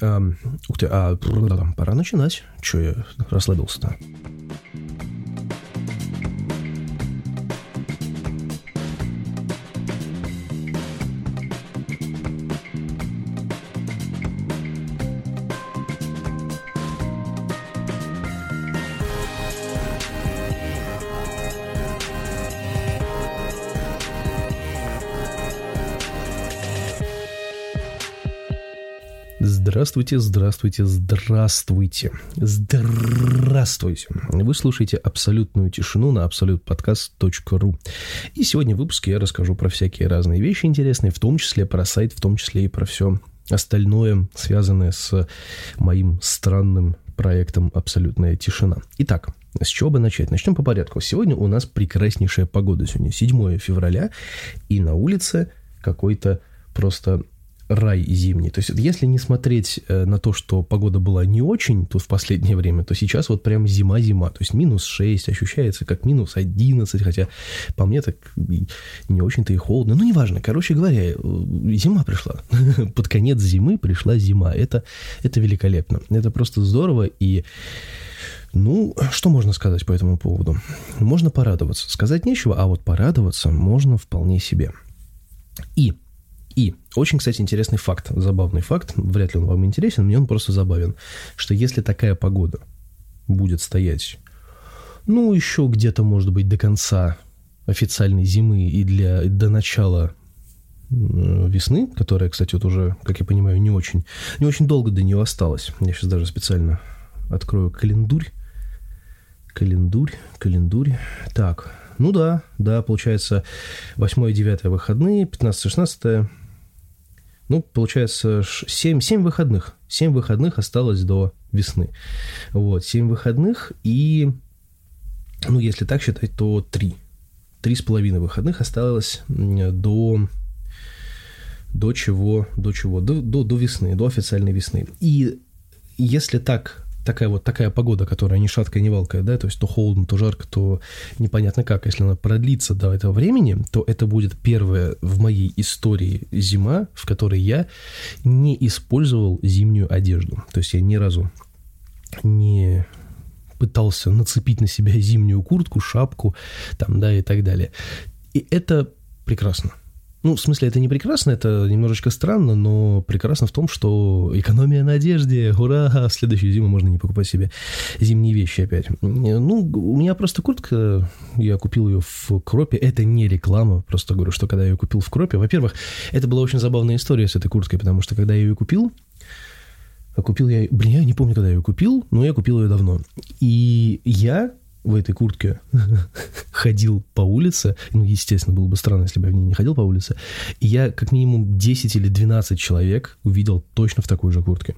А, ух ты, а пора начинать. Че я расслабился-то? Здравствуйте, здравствуйте, здравствуйте, здравствуйте. Вы слушаете «Абсолютную тишину» на absolutpodcast.ru. И сегодня в выпуске я расскажу про всякие разные вещи интересные, в том числе про сайт, в том числе и про все остальное, связанное с моим странным проектом «Абсолютная тишина». Итак, с чего бы начать? Начнем по порядку. Сегодня у нас прекраснейшая погода. Сегодня 7 февраля, и на улице какой-то просто рай зимний. То есть, если не смотреть э, на то, что погода была не очень тут в последнее время, то сейчас вот прям зима-зима. То есть, минус 6 ощущается как минус 11, хотя по мне так не очень-то и холодно. Ну, неважно. Короче говоря, э, зима пришла. Под конец зимы пришла зима. Это, это великолепно. Это просто здорово. И ну, что можно сказать по этому поводу? Можно порадоваться. Сказать нечего, а вот порадоваться можно вполне себе. И и очень, кстати, интересный факт, забавный факт, вряд ли он вам интересен, мне он просто забавен, что если такая погода будет стоять, ну, еще где-то, может быть, до конца официальной зимы и для, до начала весны, которая, кстати, вот уже, как я понимаю, не очень, не очень долго до нее осталось. Я сейчас даже специально открою календурь. Календурь, календурь. Так, ну да, да, получается 8 и 9 выходные, 15 16 ну, получается, 7, 7 выходных. 7 выходных осталось до весны. Вот, 7 выходных и, ну, если так считать, то 3. Три с половиной выходных осталось до до чего, до чего, до, до, до весны, до официальной весны. И если так такая вот такая погода, которая ни шаткая, ни валкая, да, то есть то холодно, то жарко, то непонятно как. Если она продлится до этого времени, то это будет первая в моей истории зима, в которой я не использовал зимнюю одежду. То есть я ни разу не пытался нацепить на себя зимнюю куртку, шапку, там, да, и так далее. И это прекрасно. Ну, в смысле, это не прекрасно, это немножечко странно, но прекрасно в том, что экономия на одежде, ура, в следующую зиму можно не покупать себе зимние вещи опять. Ну, у меня просто куртка, я купил ее в Кропе, это не реклама, просто говорю, что когда я ее купил в Кропе, во-первых, это была очень забавная история с этой курткой, потому что когда я ее купил, купил я, блин, я не помню, когда я ее купил, но я купил ее давно. И я в этой куртке ходил по улице, ну, естественно, было бы странно, если бы я в ней не ходил по улице, и я как минимум 10 или 12 человек увидел точно в такой же куртке.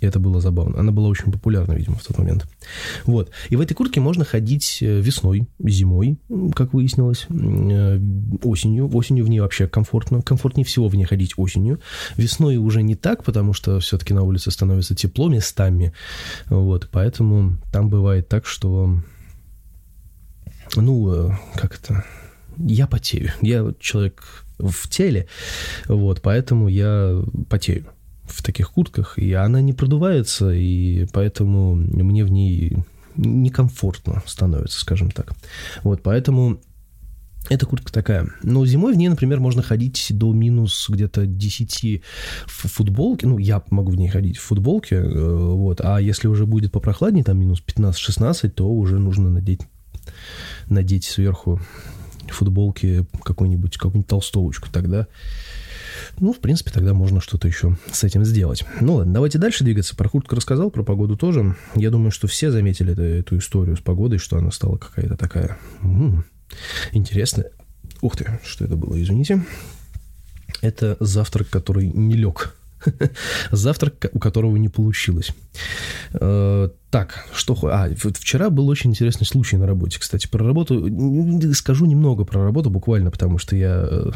И это было забавно. Она была очень популярна, видимо, в тот момент. Вот. И в этой куртке можно ходить э, весной, зимой, как выяснилось, э, осенью. Осенью в ней вообще комфортно. Комфортнее всего в ней ходить осенью. Весной уже не так, потому что все-таки на улице становится тепло местами. Вот. Поэтому там бывает так, что ну, э, как это, я потею. Я человек в теле, вот, поэтому я потею в таких куртках, и она не продувается, и поэтому мне в ней некомфортно становится, скажем так. Вот, поэтому эта куртка такая. Но зимой в ней, например, можно ходить до минус где-то 10 в футболке. Ну, я могу в ней ходить в футболке. Э, вот. А если уже будет попрохладнее, там минус 15-16, то уже нужно надеть надеть сверху футболки какую-нибудь какую толстовочку, тогда, ну, в принципе, тогда можно что-то еще с этим сделать. Ну ладно, давайте дальше двигаться. Про куртку рассказал, про погоду тоже. Я думаю, что все заметили эту, эту историю с погодой, что она стала какая-то такая м-м, интересная. Ух ты, что это было, извините. Это завтрак, который не лег Завтрак, у которого не получилось. Э, так, что... А, вчера был очень интересный случай на работе, кстати. Про работу... Скажу немного про работу буквально, потому что я э,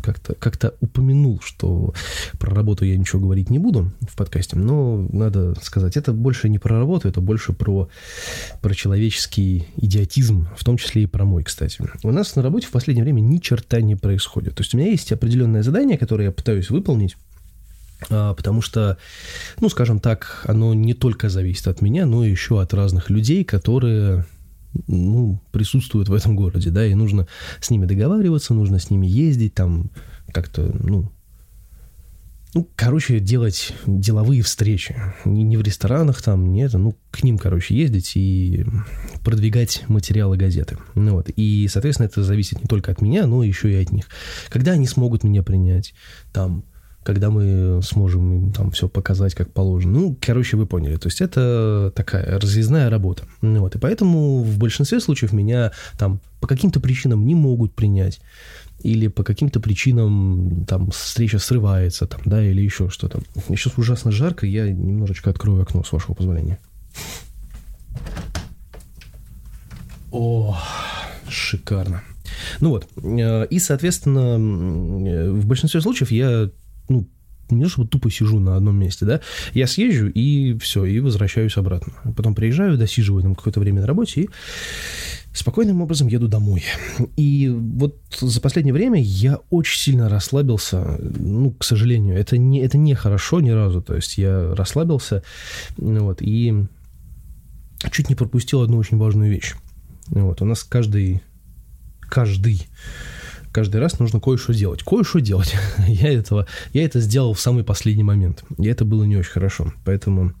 как-то как упомянул, что про работу я ничего говорить не буду в подкасте, но надо сказать, это больше не про работу, это больше про, про человеческий идиотизм, в том числе и про мой, кстати. У нас на работе в последнее время ни черта не происходит. То есть у меня есть определенное задание, которое я пытаюсь выполнить, потому что, ну, скажем так, оно не только зависит от меня, но еще от разных людей, которые ну, присутствуют в этом городе, да, и нужно с ними договариваться, нужно с ними ездить, там, как-то, ну, ну, короче, делать деловые встречи. Не, не в ресторанах там, нет, ну, к ним, короче, ездить и продвигать материалы газеты. Ну, вот. И, соответственно, это зависит не только от меня, но еще и от них. Когда они смогут меня принять, там, когда мы сможем им там все показать как положено. Ну, короче, вы поняли. То есть это такая разъездная работа. Ну, вот. И поэтому в большинстве случаев меня там по каким-то причинам не могут принять или по каким-то причинам там встреча срывается, там, да, или еще что-то. Сейчас ужасно жарко, я немножечко открою окно, с вашего позволения. О, шикарно. Ну вот, э, и, соответственно, в большинстве случаев я ну, не то чтобы тупо сижу на одном месте, да, я съезжу и все, и возвращаюсь обратно. Потом приезжаю, досиживаю там какое-то время на работе и спокойным образом еду домой. И вот за последнее время я очень сильно расслабился, ну, к сожалению, это не, это не хорошо ни разу, то есть я расслабился, вот, и чуть не пропустил одну очень важную вещь. Вот, у нас каждый, каждый каждый раз нужно кое-что делать. Кое-что делать. я, этого, я это сделал в самый последний момент. И это было не очень хорошо. Поэтому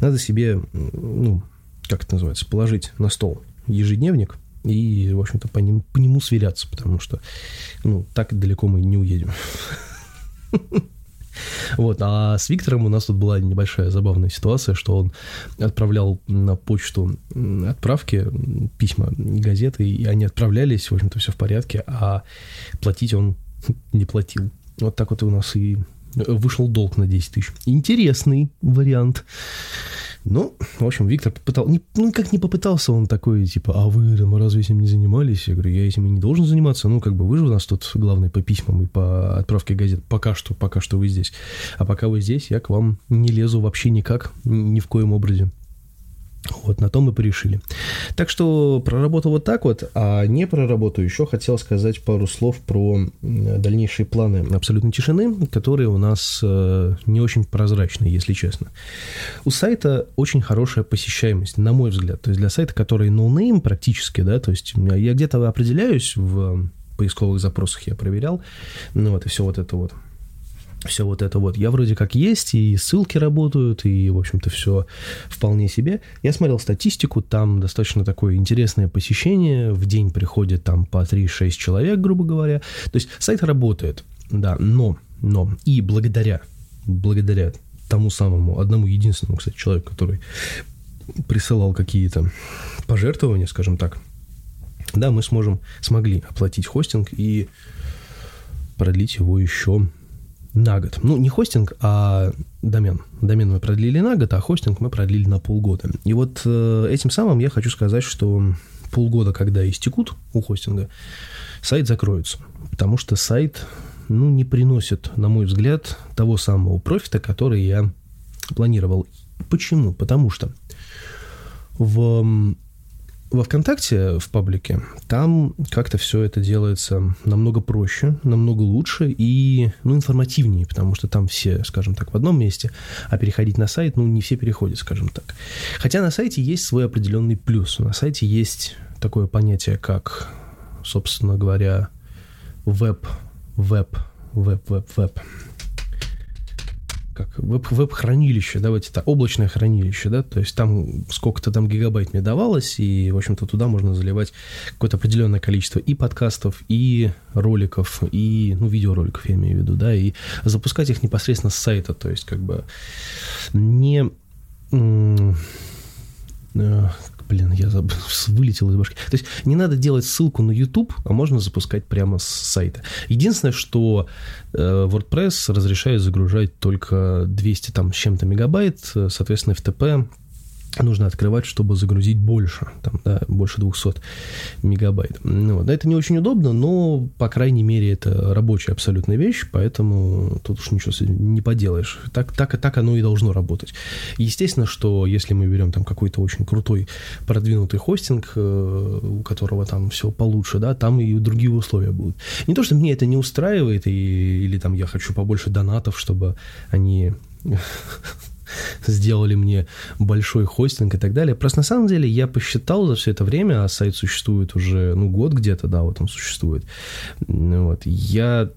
надо себе, ну, как это называется, положить на стол ежедневник и, в общем-то, по, ним, по нему сверяться, потому что, ну, так далеко мы не уедем. Вот, а с Виктором у нас тут была небольшая забавная ситуация, что он отправлял на почту отправки, письма, газеты, и они отправлялись, в общем-то, все в порядке, а платить он не платил. Вот так вот у нас и вышел долг на 10 тысяч. Интересный вариант. Ну, в общем, Виктор попытал, ну, как не попытался он такой, типа, а вы там разве этим не занимались? Я говорю, я этим и не должен заниматься. Ну, как бы вы же у нас тут главный по письмам и по отправке газет. Пока что, пока что вы здесь. А пока вы здесь, я к вам не лезу вообще никак, ни в коем образе. Вот на том мы порешили. Так что проработал вот так вот, а не про работу еще хотел сказать пару слов про дальнейшие планы абсолютной тишины, которые у нас э, не очень прозрачны, если честно. У сайта очень хорошая посещаемость, на мой взгляд. То есть для сайта, который no-name практически, да, то есть я где-то определяюсь в поисковых запросах, я проверял, ну вот и все вот это вот все вот это вот. Я вроде как есть, и ссылки работают, и, в общем-то, все вполне себе. Я смотрел статистику, там достаточно такое интересное посещение. В день приходит там по 3-6 человек, грубо говоря. То есть сайт работает, да, но, но, и благодаря, благодаря тому самому, одному единственному, кстати, человеку, который присылал какие-то пожертвования, скажем так, да, мы сможем, смогли оплатить хостинг и продлить его еще на год. Ну, не хостинг, а домен. Домен мы продлили на год, а хостинг мы продлили на полгода. И вот э, этим самым я хочу сказать, что полгода, когда истекут у хостинга, сайт закроется. Потому что сайт, ну, не приносит, на мой взгляд, того самого профита, который я планировал. Почему? Потому что в во ВКонтакте, в паблике, там как-то все это делается намного проще, намного лучше и, ну, информативнее, потому что там все, скажем так, в одном месте, а переходить на сайт, ну, не все переходят, скажем так. Хотя на сайте есть свой определенный плюс. На сайте есть такое понятие, как, собственно говоря, веб, веб, веб, веб, веб как веб, веб-хранилище, давайте так, облачное хранилище, да, то есть там сколько-то там гигабайт мне давалось, и, в общем-то, туда можно заливать какое-то определенное количество и подкастов, и роликов, и, ну, видеороликов я имею в виду, да, и запускать их непосредственно с сайта, то есть, как бы, не э, блин, я забыл, вылетел из башки. То есть не надо делать ссылку на YouTube, а можно запускать прямо с сайта. Единственное, что э, WordPress разрешает загружать только 200 там с чем-то мегабайт, соответственно, FTP нужно открывать, чтобы загрузить больше, там, да, больше 200 мегабайт. Ну, вот. Это не очень удобно, но, по крайней мере, это рабочая абсолютная вещь, поэтому тут уж ничего не поделаешь. Так, так, так оно и должно работать. Естественно, что если мы берем там какой-то очень крутой продвинутый хостинг, э, у которого там все получше, да, там и другие условия будут. Не то, что мне это не устраивает, и, или там я хочу побольше донатов, чтобы они сделали мне большой хостинг и так далее. Просто на самом деле я посчитал за все это время, а сайт существует уже, ну, год где-то, да, вот он существует. Вот, я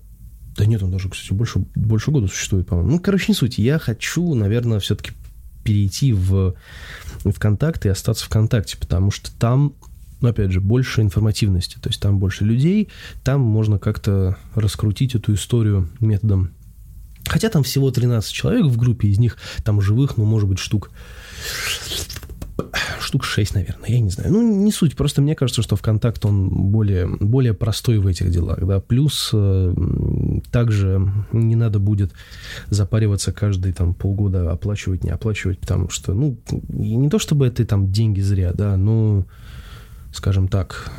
да нет, он даже, кстати, больше, больше года существует, по-моему. Ну, короче, не суть. Я хочу, наверное, все-таки перейти в ВКонтакте и остаться в ВКонтакте, потому что там, ну, опять же, больше информативности, то есть там больше людей, там можно как-то раскрутить эту историю методом Хотя там всего 13 человек в группе, из них там живых, ну, может быть, штук штук 6, наверное, я не знаю. Ну, не суть, просто мне кажется, что ВКонтакт, он более, более простой в этих делах, да. Плюс э, также не надо будет запариваться каждые там полгода оплачивать, не оплачивать, потому что, ну, не то чтобы это там деньги зря, да, но, скажем так,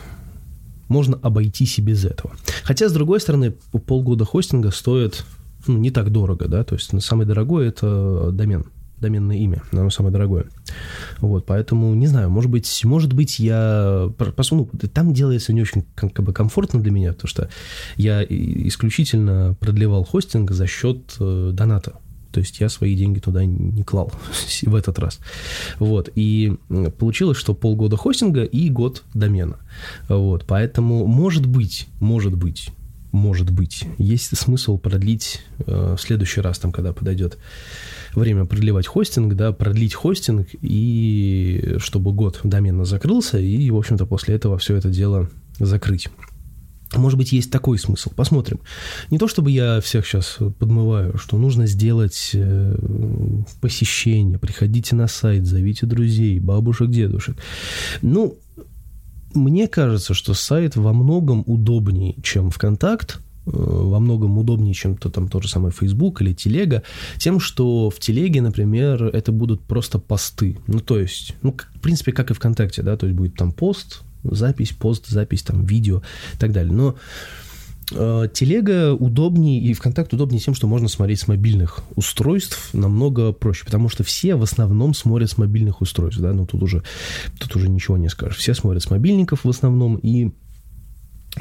можно обойтись и без этого. Хотя, с другой стороны, полгода хостинга стоит ну, не так дорого, да, то есть самое дорогое это домен, доменное имя, оно самое дорогое. Вот, поэтому, не знаю, может быть, может быть, я... Ну, там делается не очень как бы комфортно для меня, потому что я исключительно продлевал хостинг за счет э, доната. То есть я свои деньги туда не клал в этот раз. Вот. И получилось, что полгода хостинга и год домена. Вот. Поэтому, может быть, может быть, может быть. Есть смысл продлить э, в следующий раз, там, когда подойдет время продлевать хостинг, да, продлить хостинг, и чтобы год домена закрылся, и, в общем-то, после этого все это дело закрыть. Может быть, есть такой смысл. Посмотрим. Не то, чтобы я всех сейчас подмываю, что нужно сделать э, посещение, приходите на сайт, зовите друзей, бабушек, дедушек. Ну, мне кажется, что сайт во многом удобнее, чем ВКонтакт, э, во многом удобнее, чем то там тот же самый Facebook или Телега, тем, что в Телеге, например, это будут просто посты. Ну, то есть, ну, в принципе, как и ВКонтакте, да, то есть будет там пост, запись, пост, запись, там, видео и так далее. Но телега удобнее и ВКонтакт удобнее тем, что можно смотреть с мобильных устройств намного проще, потому что все в основном смотрят с мобильных устройств, да, ну тут уже, тут уже ничего не скажешь. Все смотрят с мобильников в основном, и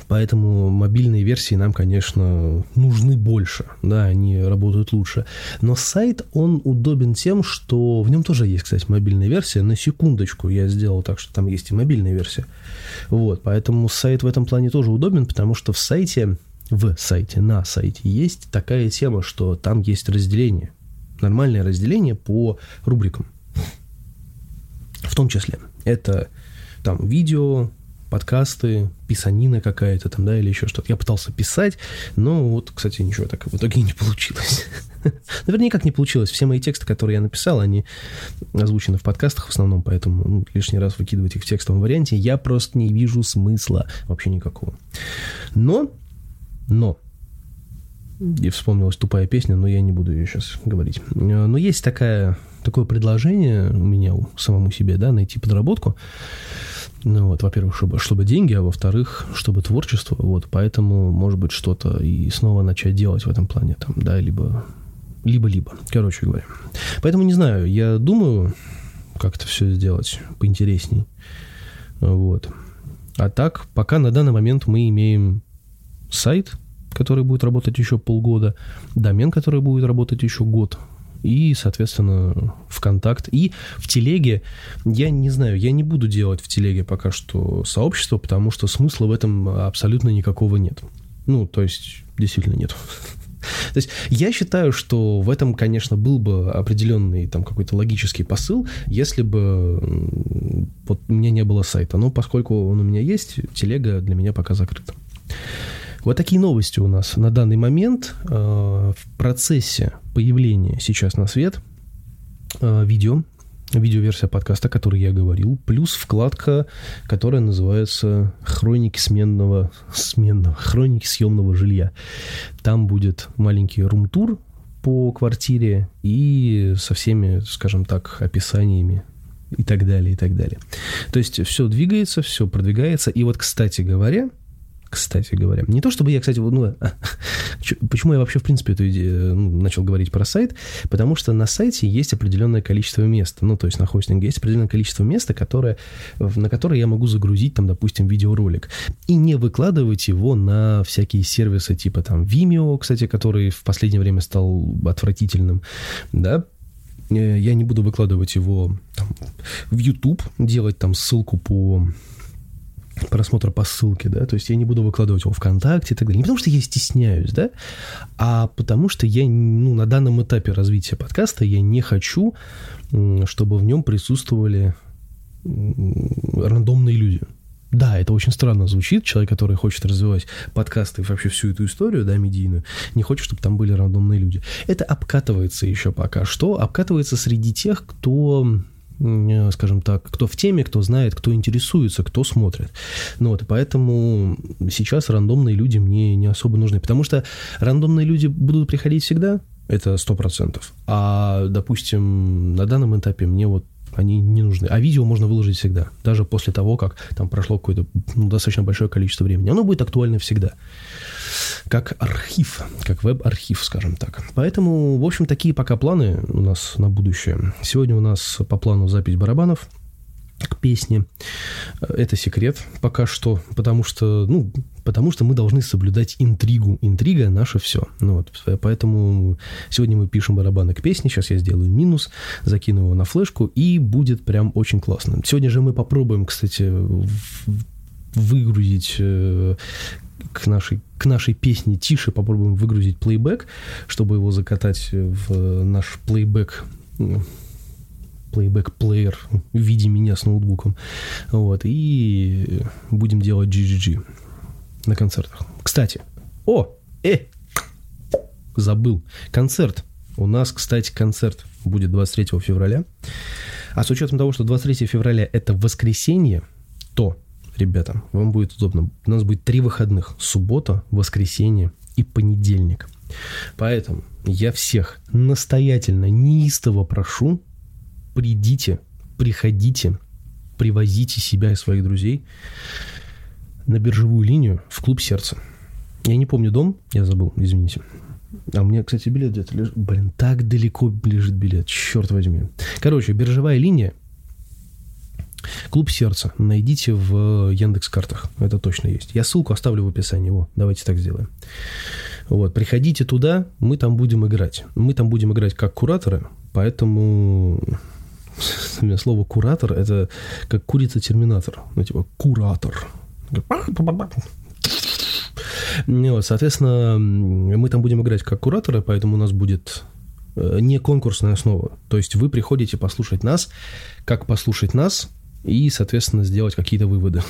Поэтому мобильные версии нам, конечно, нужны больше, да, они работают лучше. Но сайт, он удобен тем, что в нем тоже есть, кстати, мобильная версия. На секундочку я сделал так, что там есть и мобильная версия. Вот, поэтому сайт в этом плане тоже удобен, потому что в сайте, в сайте, на сайте есть такая тема, что там есть разделение. Нормальное разделение по рубрикам. В том числе это там видео, подкасты, писанина какая-то там, да, или еще что-то. Я пытался писать, но вот, кстати, ничего так в итоге не получилось. Наверное, никак не получилось. Все мои тексты, которые я написал, они озвучены в подкастах в основном, поэтому ну, лишний раз выкидывать их в текстовом варианте я просто не вижу смысла вообще никакого. Но, но, и вспомнилась тупая песня, но я не буду ее сейчас говорить. Но есть такая, такое предложение у меня у самому себе, да, найти подработку. Ну, вот, во-первых, чтобы, чтобы деньги, а во-вторых, чтобы творчество. Вот, поэтому, может быть, что-то и снова начать делать в этом плане, там, да, либо либо-либо, короче говоря. Поэтому не знаю, я думаю, как это все сделать поинтересней. Вот. А так, пока на данный момент мы имеем сайт, который будет работать еще полгода, домен, который будет работать еще год, и, соответственно, ВКонтакт. И в Телеге, я не знаю, я не буду делать в Телеге пока что сообщество, потому что смысла в этом абсолютно никакого нет. Ну, то есть, действительно нет. То есть я считаю, что в этом, конечно, был бы определенный там какой-то логический посыл, если бы вот у меня не было сайта. Но поскольку он у меня есть, телега для меня пока закрыта. Вот такие новости у нас на данный момент. Э, в процессе появления сейчас на свет э, видео, видеоверсия подкаста, о которой я говорил, плюс вкладка, которая называется «Хроники сменного, сменного, хроники съемного жилья». Там будет маленький рум-тур по квартире и со всеми, скажем так, описаниями и так далее, и так далее. То есть все двигается, все продвигается. И вот, кстати говоря, кстати говоря. Не то чтобы я, кстати, ну, почему я вообще, в принципе, эту идею ну, начал говорить про сайт, потому что на сайте есть определенное количество мест, ну, то есть на хостинге есть определенное количество места, которое, на которое я могу загрузить, там, допустим, видеоролик, и не выкладывать его на всякие сервисы типа там Vimeo, кстати, который в последнее время стал отвратительным, да, э, я не буду выкладывать его там, в YouTube, делать там ссылку по просмотра по ссылке, да, то есть я не буду выкладывать его ВКонтакте и так далее. Не потому что я стесняюсь, да, а потому что я, ну, на данном этапе развития подкаста я не хочу, чтобы в нем присутствовали рандомные люди. Да, это очень странно звучит. Человек, который хочет развивать подкасты и вообще всю эту историю, да, медийную, не хочет, чтобы там были рандомные люди. Это обкатывается еще пока что. Обкатывается среди тех, кто скажем так, кто в теме, кто знает, кто интересуется, кто смотрит. Ну вот, поэтому сейчас рандомные люди мне не особо нужны, потому что рандомные люди будут приходить всегда, это сто процентов. А, допустим, на данном этапе мне вот они не нужны. А видео можно выложить всегда, даже после того, как там прошло какое-то ну, достаточно большое количество времени. Оно будет актуально всегда как архив, как веб-архив, скажем так. Поэтому, в общем, такие пока планы у нас на будущее. Сегодня у нас по плану запись барабанов, к песне. Это секрет пока что, потому что, ну, потому что мы должны соблюдать интригу. Интрига наше все. Ну вот, поэтому сегодня мы пишем барабаны к песне. Сейчас я сделаю минус, закину его на флешку, и будет прям очень классно. Сегодня же мы попробуем, кстати, выгрузить э, к нашей, к нашей песне «Тише» попробуем выгрузить плейбэк, чтобы его закатать в наш плейбэк плейбэк-плеер в виде меня с ноутбуком. Вот, и будем делать GGG на концертах. Кстати, о, э, забыл, концерт. У нас, кстати, концерт будет 23 февраля. А с учетом того, что 23 февраля это воскресенье, то ребята, вам будет удобно. У нас будет три выходных. Суббота, воскресенье и понедельник. Поэтому я всех настоятельно, неистово прошу, придите, приходите, привозите себя и своих друзей на биржевую линию в клуб сердца. Я не помню дом, я забыл, извините. А у меня, кстати, билет где-то лежит. Блин, так далеко лежит билет, черт возьми. Короче, биржевая линия Клуб сердца найдите в Яндекс картах. Это точно есть. Я ссылку оставлю в описании. Во, давайте так сделаем. Вот, приходите туда, мы там будем играть. Мы там будем играть как кураторы, поэтому слово куратор это как курица-терминатор. Ну, типа куратор. Вот, соответственно, мы там будем играть как кураторы, поэтому у нас будет э, не конкурсная основа. То есть вы приходите послушать нас, как послушать нас, и, соответственно, сделать какие-то выводы.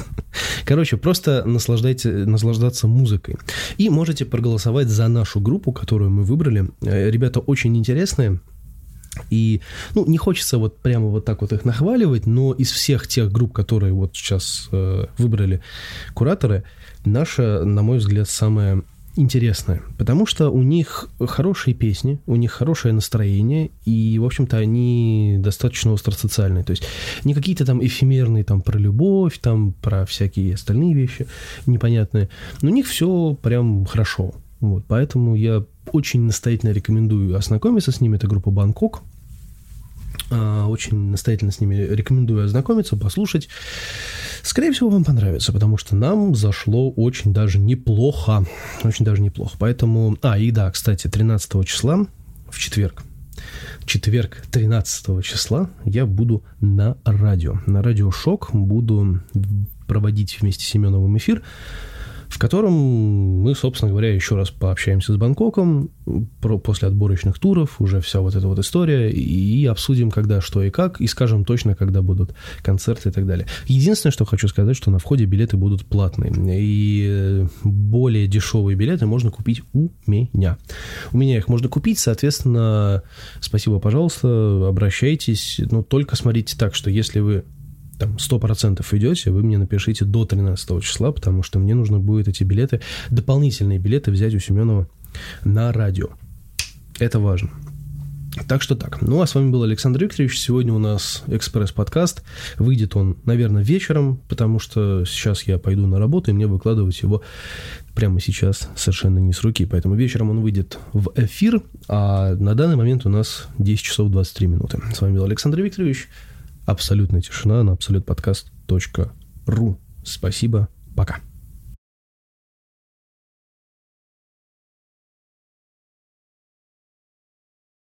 Короче, просто наслаждайте, наслаждаться музыкой. И можете проголосовать за нашу группу, которую мы выбрали. Э, ребята очень интересные. И, ну, не хочется вот прямо вот так вот их нахваливать, но из всех тех групп, которые вот сейчас э, выбрали кураторы, наша, на мой взгляд, самая интересная, потому что у них хорошие песни, у них хорошее настроение, и, в общем-то, они достаточно остросоциальные. То есть не какие-то там эфемерные там про любовь, там про всякие остальные вещи непонятные. Но у них все прям хорошо. Вот, поэтому я очень настоятельно рекомендую ознакомиться с ними. Это группа «Бангкок». А, очень настоятельно с ними рекомендую ознакомиться, послушать. Скорее всего, вам понравится, потому что нам зашло очень даже неплохо. Очень даже неплохо. Поэтому... А, и да, кстати, 13 числа, в четверг, четверг 13 числа я буду на радио. На радио «Шок» буду проводить вместе с Семеновым эфир в котором мы, собственно говоря, еще раз пообщаемся с Бангкоком про, после отборочных туров, уже вся вот эта вот история, и обсудим, когда, что и как, и скажем точно, когда будут концерты и так далее. Единственное, что хочу сказать, что на входе билеты будут платные, и более дешевые билеты можно купить у меня. У меня их можно купить, соответственно, спасибо, пожалуйста, обращайтесь, но только смотрите так, что если вы там 100% идете, вы мне напишите до 13 числа, потому что мне нужно будет эти билеты, дополнительные билеты взять у Семенова на радио. Это важно. Так что так. Ну, а с вами был Александр Викторович. Сегодня у нас экспресс-подкаст. Выйдет он, наверное, вечером, потому что сейчас я пойду на работу, и мне выкладывать его прямо сейчас совершенно не с руки. Поэтому вечером он выйдет в эфир, а на данный момент у нас 10 часов 23 минуты. С вами был Александр Викторович. Абсолютная тишина на абсолютподкаст.ру. Спасибо. Пока.